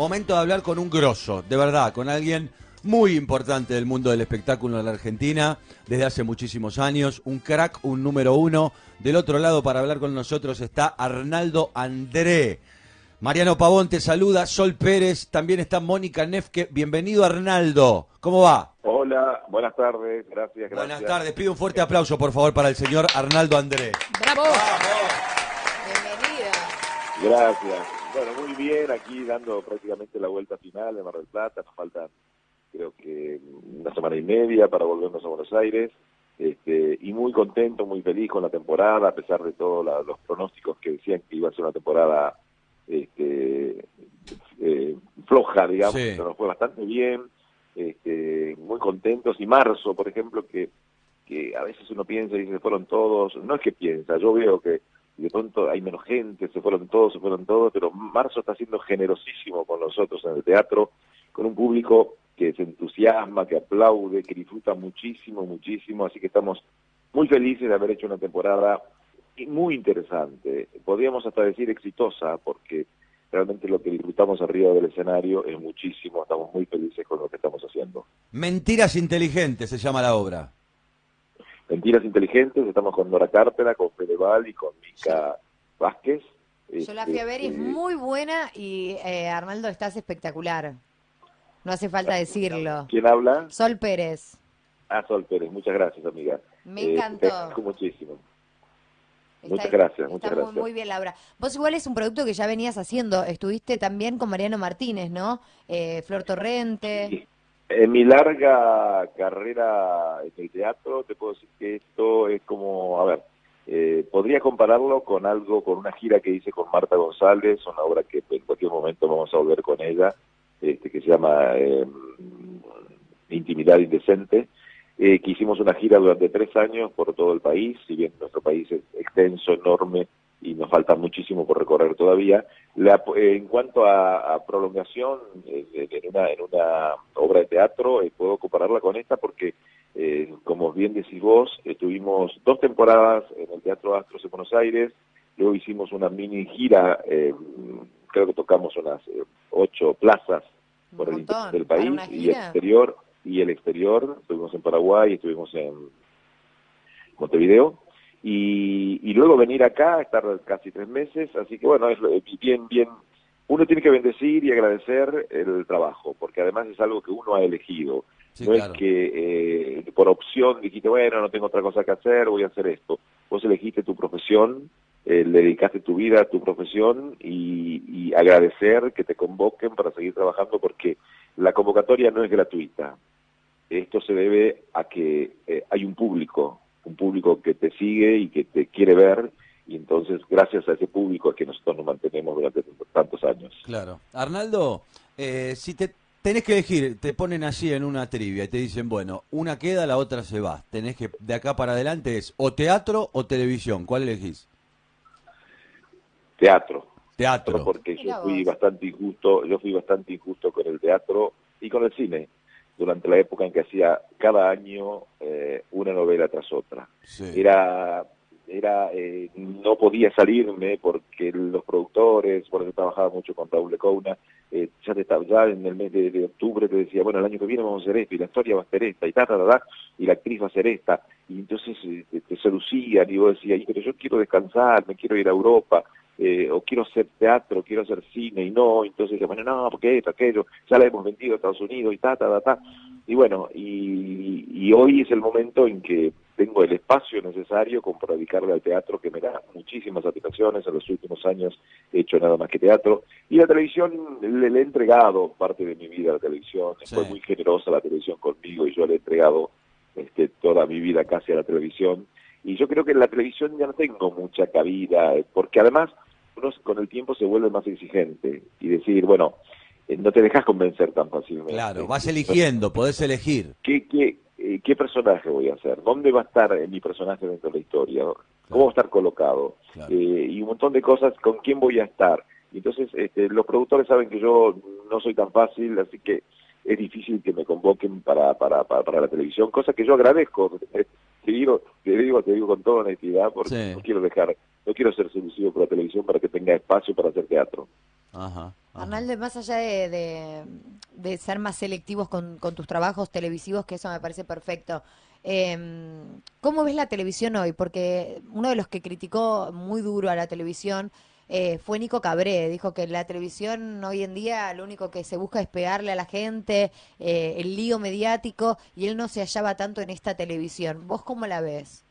Momento de hablar con un grosso, de verdad, con alguien muy importante del mundo del espectáculo en la Argentina desde hace muchísimos años, un crack, un número uno. Del otro lado para hablar con nosotros está Arnaldo André. Mariano Pavón te saluda, Sol Pérez, también está Mónica Nefke. Bienvenido Arnaldo, ¿cómo va? Hola, buenas tardes, gracias, gracias. Buenas tardes, pido un fuerte aplauso por favor para el señor Arnaldo André. ¡Bravo! Bienvenida. Gracias. Bueno, muy bien, aquí dando prácticamente la vuelta final de Mar del Plata, nos faltan creo que una semana y media para volvernos a Buenos Aires. Este, y muy contento, muy feliz con la temporada, a pesar de todos los pronósticos que decían que iba a ser una temporada este, eh, floja, digamos, Sí. pero nos fue bastante bien, este, muy contentos. Y marzo, por ejemplo, que, que a veces uno piensa y dice, se fueron todos, no es que piensa, yo veo que de pronto hay menos gente, se fueron todos, se fueron todos, pero marzo está siendo generosísimo con nosotros en el teatro, con un público que se entusiasma, que aplaude, que disfruta muchísimo, muchísimo, así que estamos muy felices de haber hecho una temporada muy interesante, podríamos hasta decir exitosa, porque realmente lo que disfrutamos arriba del escenario es muchísimo, estamos muy felices con lo que estamos haciendo. Mentiras inteligentes se llama la obra. Mentiras Inteligentes, estamos con Nora Carpena, con Fedeval y con Mica Vázquez. Yo la fui a ver y es Este, muy buena y eh, Arnaldo estás espectacular. No hace falta decirlo. ¿Quién habla? Sol Pérez. Ah, Sol Pérez, muchas gracias, amiga. Me Eh, encantó. te agradezco muchísimo. Está- Muchas gracias, Está muchas muy, gracias. muy bien la obra. Vos igual es un producto que ya venías haciendo. Estuviste también con Mariano Martínez, ¿no? Eh, Flor Torrente. Y En mi larga carrera en el teatro, te puedo decir que esto es como, a ver, eh, podría compararlo con algo, con una gira que hice con Marta González, una obra que en cualquier momento vamos a volver con ella, este, que se llama eh, Intimidad Indecente, eh, que hicimos una gira durante tres años por todo el país, si bien nuestro país es extenso, enorme, y nos falta muchísimo por recorrer todavía. La- eh, en cuanto a, a prolongación eh, en, una, en una obra de teatro, eh, puedo compararla con esta porque, eh, como bien decís vos, tuvimos dos temporadas en el Teatro Astros en Buenos Aires, luego hicimos una mini gira, eh, creo que tocamos unas ocho plazas Un por el montón. interior del país y el exterior y el exterior estuvimos en Paraguay estuvimos en Montevideo y, y luego venir acá estar casi tres meses así que bueno es lo- bien bien uno tiene que bendecir y agradecer el trabajo porque además es algo que uno ha elegido Sí, no claro. es que eh, por opción dijiste bueno no tengo otra cosa que hacer voy a hacer esto vos elegiste tu profesión eh, le dedicaste tu vida a tu profesión y, y agradecer que te convoquen para seguir trabajando porque la convocatoria no es gratuita. Esto se debe a que eh, hay un público, un público que te sigue y que te quiere ver y entonces gracias a ese público es que nosotros nos mantenemos durante tantos años. Claro. Arnaldo, eh, si te tenés que elegir, te ponen así en una trivia y te dicen, bueno, una queda, la otra se va. Tenés que, de acá para adelante es o teatro o televisión. ¿Cuál elegís? Teatro. Teatro. Pero porque yo fui bastante injusto, yo fui bastante injusto con el teatro y con el cine durante la época en que hacía cada año eh, una novela tras otra. Sí. Era, era eh, no podía salirme porque los productores, porque yo trabajaba mucho con Raúl Lecouna, eh, ya, te, ya en el mes de, de octubre te decía, bueno, el año que viene vamos a hacer esto y la historia va a ser esta y ta, ta, ta, ta, y la actriz va a ser esta. Y entonces eh, te, te seducían y vos decías, "Y, pero yo quiero descansar, me quiero ir a Europa, eh, o quiero hacer teatro, quiero hacer cine, y no, entonces bueno, no, porque esto, aquello, ya la hemos vendido a Estados Unidos y ta, ta, ta, ta. Y bueno, y, y hoy es el momento en que tengo el espacio necesario como para dedicarle al teatro, que me da muchísimas satisfacciones. En los últimos años he hecho nada más que teatro. Y la televisión le, le he entregado parte de mi vida a la televisión. Sí. Fue muy generosa la televisión conmigo y yo le he entregado este, toda mi vida casi a la televisión. Y yo creo que en la televisión ya no tengo mucha cabida, eh, porque además uno con el tiempo se vuelve más exigente y decir, bueno, eh, no te dejas convencer tan fácilmente. Claro, vas eligiendo, podés elegir. ¿Qué, qué, eh, ¿Qué personaje voy a hacer? ¿Dónde va a estar mi personaje dentro de la historia? ¿Cómo va a estar colocado? Claro. Eh, y un montón de cosas, ¿con quién voy a estar? Entonces este, los productores saben que yo no soy tan fácil, así que es difícil que me convoquen para, para, para, para la televisión, cosa que yo agradezco. Te digo, te digo, te digo con toda honestidad, porque Sí. no quiero dejar, no quiero ser seducido por la televisión para que tenga espacio para hacer teatro. Ajá, Arnaldo, más allá de, de, ser más selectivos con, con, tus trabajos televisivos, que eso me parece perfecto, eh, ¿cómo ves la televisión hoy? Porque uno de los que criticó muy duro a la televisión eh, fue Nico Cabré. Dijo que la televisión hoy en día lo único que se busca es pegarle a la gente, eh, el lío mediático, y él no se hallaba tanto en esta televisión. ¿Vos cómo la ves?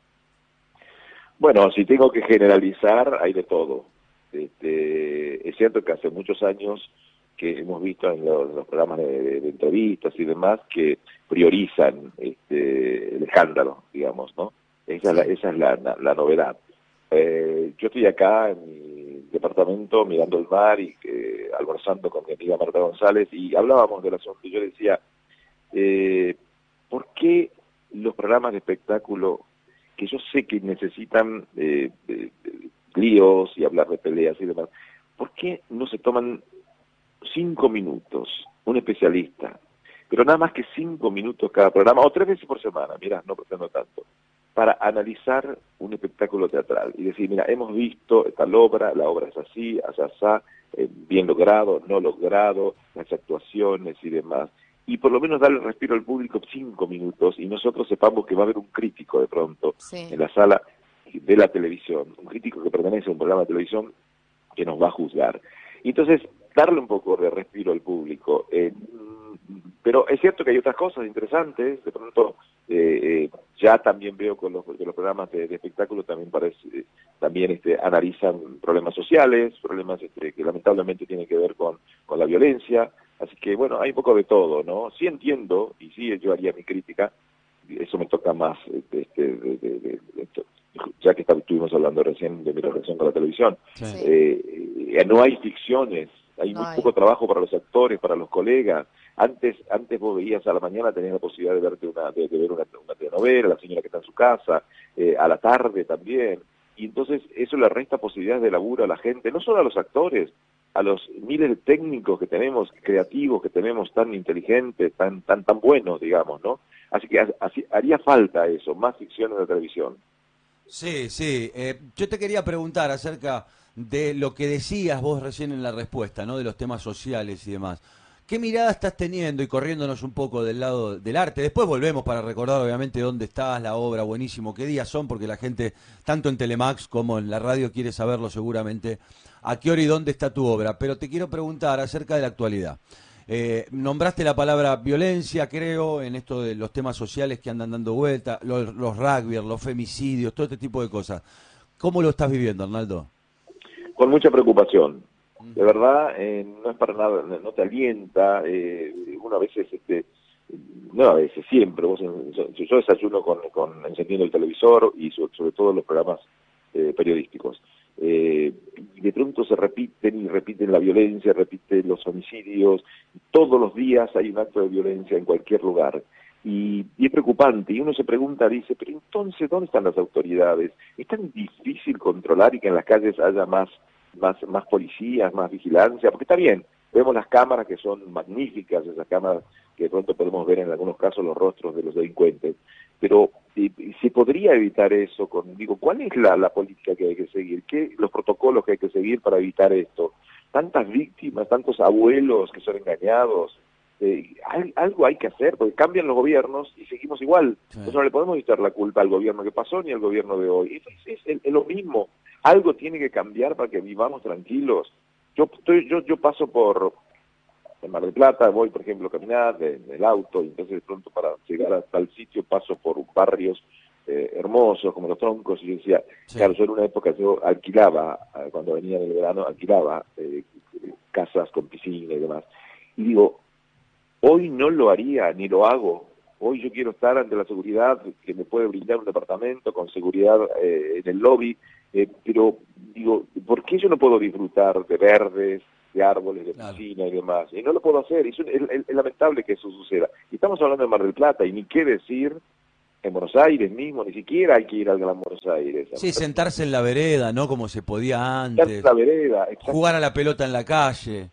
Bueno, si tengo que generalizar, hay de todo. Este, es cierto que hace muchos años que hemos visto en los, programas de, entrevistas y demás que priorizan este, el escándalo, digamos, ¿no? Esa, es, la, esa es la, novedad. Eh, yo estoy acá en mi departamento mirando el mar y eh, almorzando con mi amiga Marta González y hablábamos del asunto y yo decía, eh, ¿por qué los programas de espectáculo que yo sé que necesitan eh, líos y hablar de peleas y demás, ¿por qué no se toman cinco minutos un especialista, pero nada más que cinco minutos cada programa, o tres veces por semana, mira, no pretendo tanto, para analizar un espectáculo teatral y decir, mira, hemos visto tal obra, la obra es así, así, así eh, bien logrado, no logrado, las actuaciones y demás. Y por lo menos darle respiro al público cinco minutos y nosotros sepamos que va a haber un crítico de pronto en la sala de la televisión, un crítico que pertenece a un programa de televisión que nos va a juzgar. Y entonces, darle un poco de respiro al público. Eh, pero es cierto que hay otras cosas interesantes, de pronto eh, eh, ya también veo con los, los programas de, espectáculo también parece, también este, analizan problemas sociales, problemas este, que lamentablemente tienen que ver con, con la violencia, así que bueno, hay un poco de todo, ¿no? Sí entiendo, y sí yo haría mi crítica, eso me toca más este, de, ya que estuvimos hablando recién de mi relación con la televisión, eh, no hay ficciones, hay muy poco trabajo para los actores, para los colegas. Antes, antes vos veías a la mañana, tenías la posibilidad de verte una, de, ver una, telenovela, la señora que está en su casa, eh, a la tarde también. Y entonces eso le resta posibilidades de laburo a la gente, no solo a los actores, a los miles de técnicos que tenemos, creativos que tenemos, tan inteligentes, tan, tan, tan buenos, digamos, ¿no? Así que haría falta eso, más ficción en la televisión. Sí, sí. Eh, yo te quería preguntar acerca de lo que decías vos recién en la respuesta, ¿no? De los temas sociales y demás. ¿Qué mirada estás teniendo y corriéndonos un poco del lado del arte? Después volvemos para recordar obviamente dónde estás, la obra, buenísimo, qué días son, porque la gente, tanto en Telemax como en la radio, quiere saberlo seguramente, a qué hora y dónde está tu obra. Pero te quiero preguntar acerca de la actualidad. Eh, nombraste la palabra violencia, creo, en esto de los temas sociales que andan dando vuelta, los, los rugby, los femicidios, todo este tipo de cosas. ¿Cómo lo estás viviendo, Arnaldo? Con mucha preocupación. De verdad, eh, no es para nada, no te alienta. Eh, una veces, este, no a veces, siempre. Vos, yo desayuno con, con encendiendo el televisor y sobre, todo los programas eh, periodísticos. Eh, de pronto se repiten y repiten la violencia, repiten los homicidios, todos los días hay un acto de violencia en cualquier lugar. Y, es preocupante, y uno se pregunta, dice, pero entonces, ¿dónde están las autoridades? ¿Es tan difícil controlar y que en las calles haya más, más, más policías, más vigilancia? Porque está bien, vemos las cámaras que son magníficas, esas cámaras que de pronto podemos ver en algunos casos los rostros de los delincuentes, pero se podría evitar eso con, digo, ¿cuál es la, la política que hay que seguir? ¿Qué los protocolos que hay que seguir para evitar esto? Tantas víctimas, tantos abuelos que son engañados, eh, algo hay que hacer, porque cambian los gobiernos y seguimos igual. Entonces no le podemos echar la culpa al gobierno que pasó ni al gobierno de hoy. Es, es, es, lo mismo. Algo tiene que cambiar para que vivamos tranquilos. Yo, estoy, yo, yo paso por, en Mar del Plata, voy, por ejemplo, a caminar en el auto, y entonces de pronto para llegar a tal sitio paso por barrios eh, hermosos, como los troncos, y yo decía, claro, yo en una época yo alquilaba, eh, cuando venía del verano, alquilaba eh, casas con piscina y demás. Y digo, hoy no lo haría, ni lo hago. Hoy yo quiero estar ante la seguridad que me puede brindar un departamento con seguridad en el lobby, pero digo, ¿por qué yo no puedo disfrutar de verdes, de árboles, de piscina y demás. Y no lo puedo hacer, es, es, lamentable que eso suceda. Y estamos hablando de Mar del Plata, y ni qué decir en Buenos Aires mismo, ni siquiera hay que ir al Gran Buenos Aires. Sí, sentarse en la vereda, ¿no? Como se podía antes. En la vereda, Jugar a la pelota en la calle.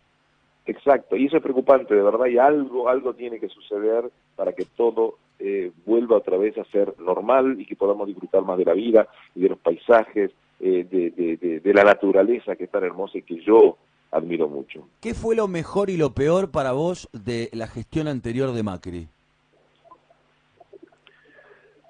Exacto, y eso es preocupante, de verdad, y algo, algo tiene que suceder para que todo eh, vuelva otra vez a ser normal y que podamos disfrutar más de la vida y de los paisajes, eh, de, de, de, la naturaleza que es tan hermosa y que yo admiro mucho. ¿Qué fue lo mejor y lo peor para vos de la gestión anterior de Macri?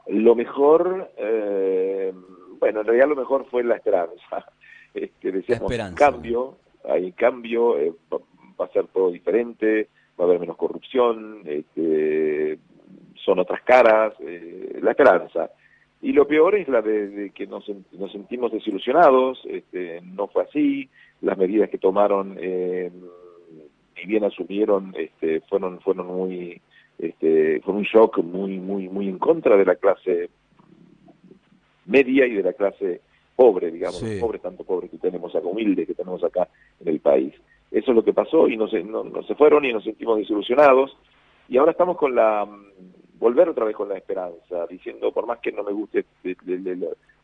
Lo mejor, eh, bueno, en realidad lo mejor fue la esperanza. Este, decíamos, cambio, hay cambio, eh, va a ser todo diferente, va a haber menos corrupción, este, son otras caras, eh, la esperanza. Y lo peor es la de, que nos, nos, sentimos desilusionados, este, no fue así, las medidas que tomaron, eh, ni bien asumieron, este, fueron, fueron muy, este, fue un shock muy, muy, muy en contra de la clase media y de la clase pobre, digamos, pobre, tanto pobre que tenemos acá, humilde que tenemos acá en el país. Eso es lo que pasó y no se, no, se fueron y nos sentimos desilusionados. Y ahora estamos con la, volver otra vez con la esperanza, diciendo, por más que no me guste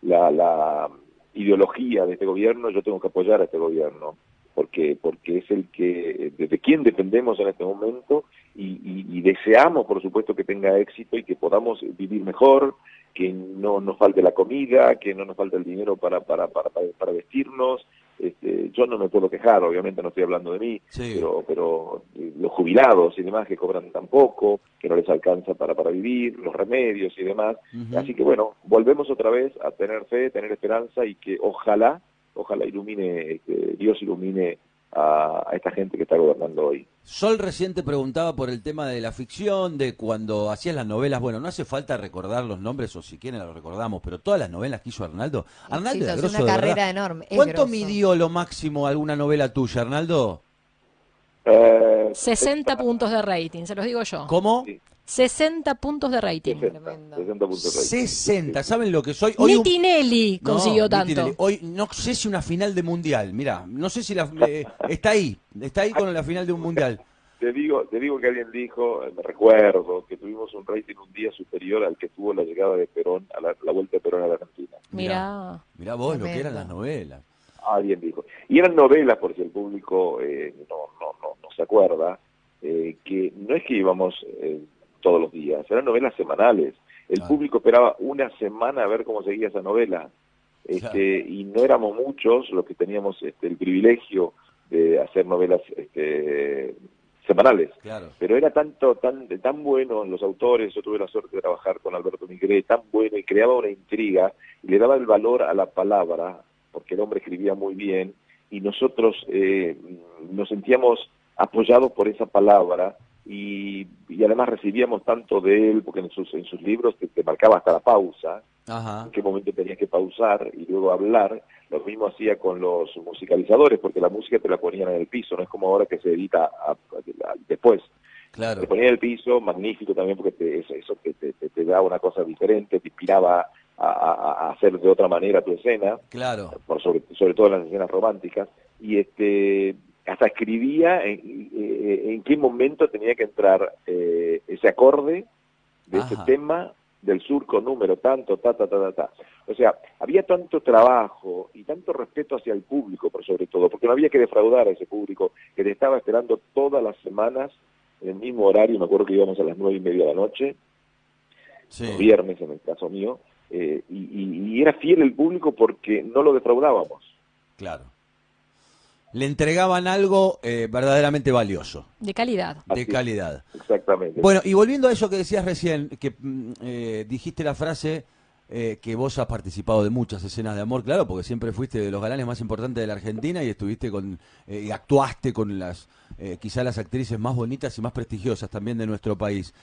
la, ideología de este gobierno, yo tengo que apoyar a este gobierno porque porque es el que desde quien dependemos en este momento y, deseamos por supuesto que tenga éxito y que podamos vivir mejor que no nos falte la comida que no nos falte el dinero para para, para vestirnos este, yo no me puedo quejar obviamente no estoy hablando de mí pero pero los jubilados y demás que cobran tan poco que no les alcanza para para vivir los remedios y demás. Así que bueno volvemos otra vez a tener fe tener esperanza y que ojalá ojalá ilumine, este, Dios ilumine a, esta gente que está gobernando hoy. Sol recién te preguntaba por el tema de la ficción, de cuando hacías las novelas. Bueno, no hace falta recordar los nombres o si quieren lo recordamos, pero todas las novelas que hizo Arnaldo. Arnaldo es una carrera enorme. ¿Cuánto midió lo máximo alguna novela tuya, Arnaldo? 60 eh, puntos de rating, se los digo yo. ¿Cómo? 60 puntos de rating. 60 ¿saben lo que soy? Hoy ni Tinelli consiguió tanto. Hoy no sé si una final de mundial, mira, no sé si la, eh, está ahí, está ahí con la final de un mundial. Te digo, te digo que alguien dijo, me recuerdo, que tuvimos un rating un día superior al que tuvo la llegada de Perón, a la, vuelta de Perón a la Argentina. Mira, mira vos lo que eran las novelas. Alguien dijo. Y eran novelas, por si el público eh, no, no, no, no, se acuerda, eh, que no es que íbamos todos los días, eran novelas semanales. El público esperaba una semana a ver cómo seguía esa novela. Este, Y no éramos muchos los que teníamos este, el privilegio de hacer novelas este, semanales. Pero era tanto, tan, tan bueno los autores, yo tuve la suerte de trabajar con Alberto Migré, tan bueno y creaba una intriga y le daba el valor a la palabra, porque el hombre escribía muy bien, y nosotros eh, nos sentíamos apoyados por esa palabra y, además recibíamos tanto de él, porque en sus, en sus libros te, marcaba hasta la pausa, en qué momento tenías que pausar y luego hablar. Lo mismo hacía con los musicalizadores, porque la música te la ponían en el piso, no es como ahora que se edita después. Claro. Te ponía en el piso, magnífico también, porque te, eso, eso te, te, daba una cosa diferente, te inspiraba a, a, hacer de otra manera tu escena. Claro. Por sobre, sobre todo en las escenas románticas. Y este hasta escribía en, eh, en, qué momento tenía que entrar eh, ese acorde de ese tema del surco número tanto, ta, ta, ta, ta, ta. O sea, había tanto trabajo y tanto respeto hacia el público, por sobre todo, porque no había que defraudar a ese público que te estaba esperando todas las semanas en el mismo horario, me acuerdo que íbamos a las nueve y media de la noche, viernes en el caso mío, eh, y, y era fiel el público porque no lo defraudábamos. Claro le entregaban algo eh, verdaderamente valioso. De calidad. De calidad. Exactamente. Bueno, y volviendo a eso que decías recién, que mm, eh, dijiste la frase eh, que vos has participado de muchas escenas de amor, claro, porque siempre fuiste de los galanes más importantes de la Argentina y estuviste con, y actuaste con las, quizás las actrices más bonitas y más prestigiosas también de nuestro país.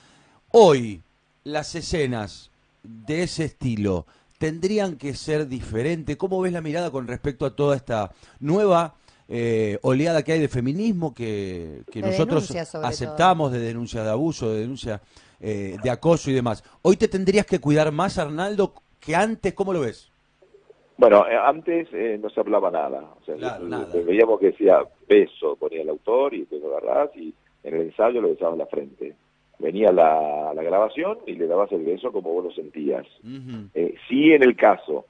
Hoy, las escenas de ese estilo tendrían que ser diferentes. ¿Cómo ves la mirada con respecto a toda esta nueva eh, oleada que hay de feminismo que, nosotros aceptamos, de denuncias de abuso, de denuncia eh, de acoso y demás. Hoy te tendrías que cuidar más, Arnaldo, que antes, ¿cómo lo ves? Bueno, eh, antes no se hablaba nada. O sea, Veíamos que decía beso, ponía el autor y te lo agarrás y en el ensayo lo besabas en la frente. Venía la, grabación y le dabas el beso como vos lo sentías. sí, en el caso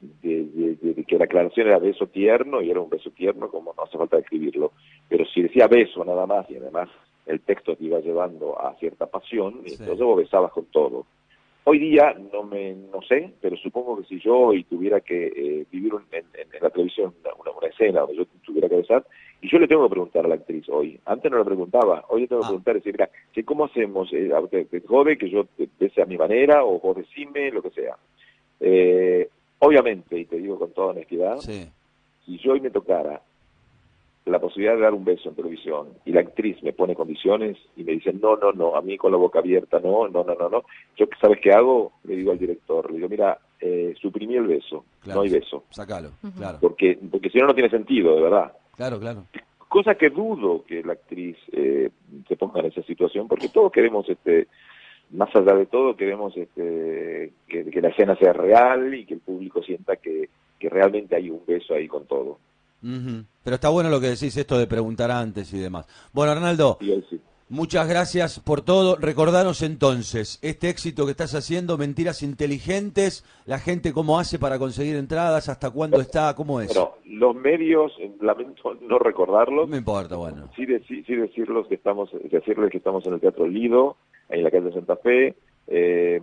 de, que la aclaración era beso tierno y era un beso tierno como no hace falta describirlo, pero si decía beso nada más y además el texto te iba llevando a cierta pasión, entonces vos besabas con todo. Hoy día no me no sé, pero supongo que si yo hoy tuviera que eh, vivir en, la televisión una, una, escena donde yo tuviera que besar, y yo le tengo que preguntar a la actriz hoy, antes no le preguntaba, hoy le tengo que ah. preguntar, decir, mira, ¿cómo hacemos? Eh, ¿Te jode que yo bese a mi manera o vos decime lo que sea? Eh, obviamente, y te digo con toda honestidad, si yo hoy me tocara la posibilidad de dar un beso en televisión y la actriz me pone condiciones y me dice, no, no, no, a mí con la boca abierta, no, no, no, no, no, yo, ¿sabes qué hago? Le digo al director, le digo, mira, eh, suprimí el beso, no hay beso. Sácalo, claro. Porque, porque si no, no tiene sentido, de verdad. Claro, claro. Cosa que dudo que la actriz eh, se ponga en esa situación, porque todos queremos, este más allá de todo, queremos este, que, la escena sea real y que el público sienta que, que realmente hay un beso ahí con todo. Pero está bueno lo que decís, esto de preguntar antes y demás. Bueno, Arnaldo, muchas gracias por todo. Recordanos entonces, este éxito que estás haciendo, Mentiras Inteligentes, la gente cómo hace para conseguir entradas, hasta cuándo está, cómo es. Bueno, los medios, lamento no recordarlos. No me importa, bueno. Sí, decirlos que estamos, decirles que estamos en el Teatro Lido, en la calle de Santa Fe. Eh,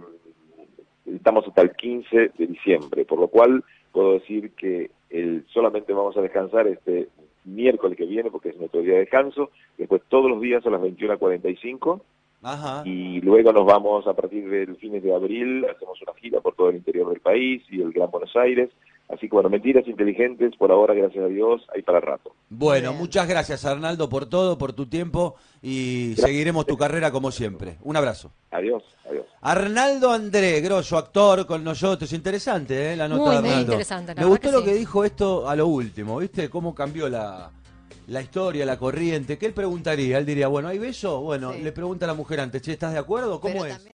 estamos hasta el 15 de diciembre, por lo cual puedo decir que el, solamente vamos a descansar este miércoles que viene porque es nuestro día de descanso, después todos los días a las 21.45 Ajá. y luego nos vamos a partir del fines de abril, hacemos una gira por todo el interior del país y el Gran Buenos Aires, Así que bueno, mentiras inteligentes, por ahora, gracias a Dios, hay para rato. Bueno, muchas gracias Arnaldo por todo, por tu tiempo y seguiremos tu carrera como siempre. Un abrazo. Adiós, adiós. Arnaldo André, grosso actor con nosotros, interesante ¿eh? la nota de Arnaldo. interesante. Me gustó lo que dijo esto a lo último, ¿viste? Cómo cambió la, la historia, la corriente. ¿Qué él preguntaría? Él diría, bueno, ¿hay beso? Bueno, le pregunta a la mujer antes, ¿estás de acuerdo? ¿Cómo es?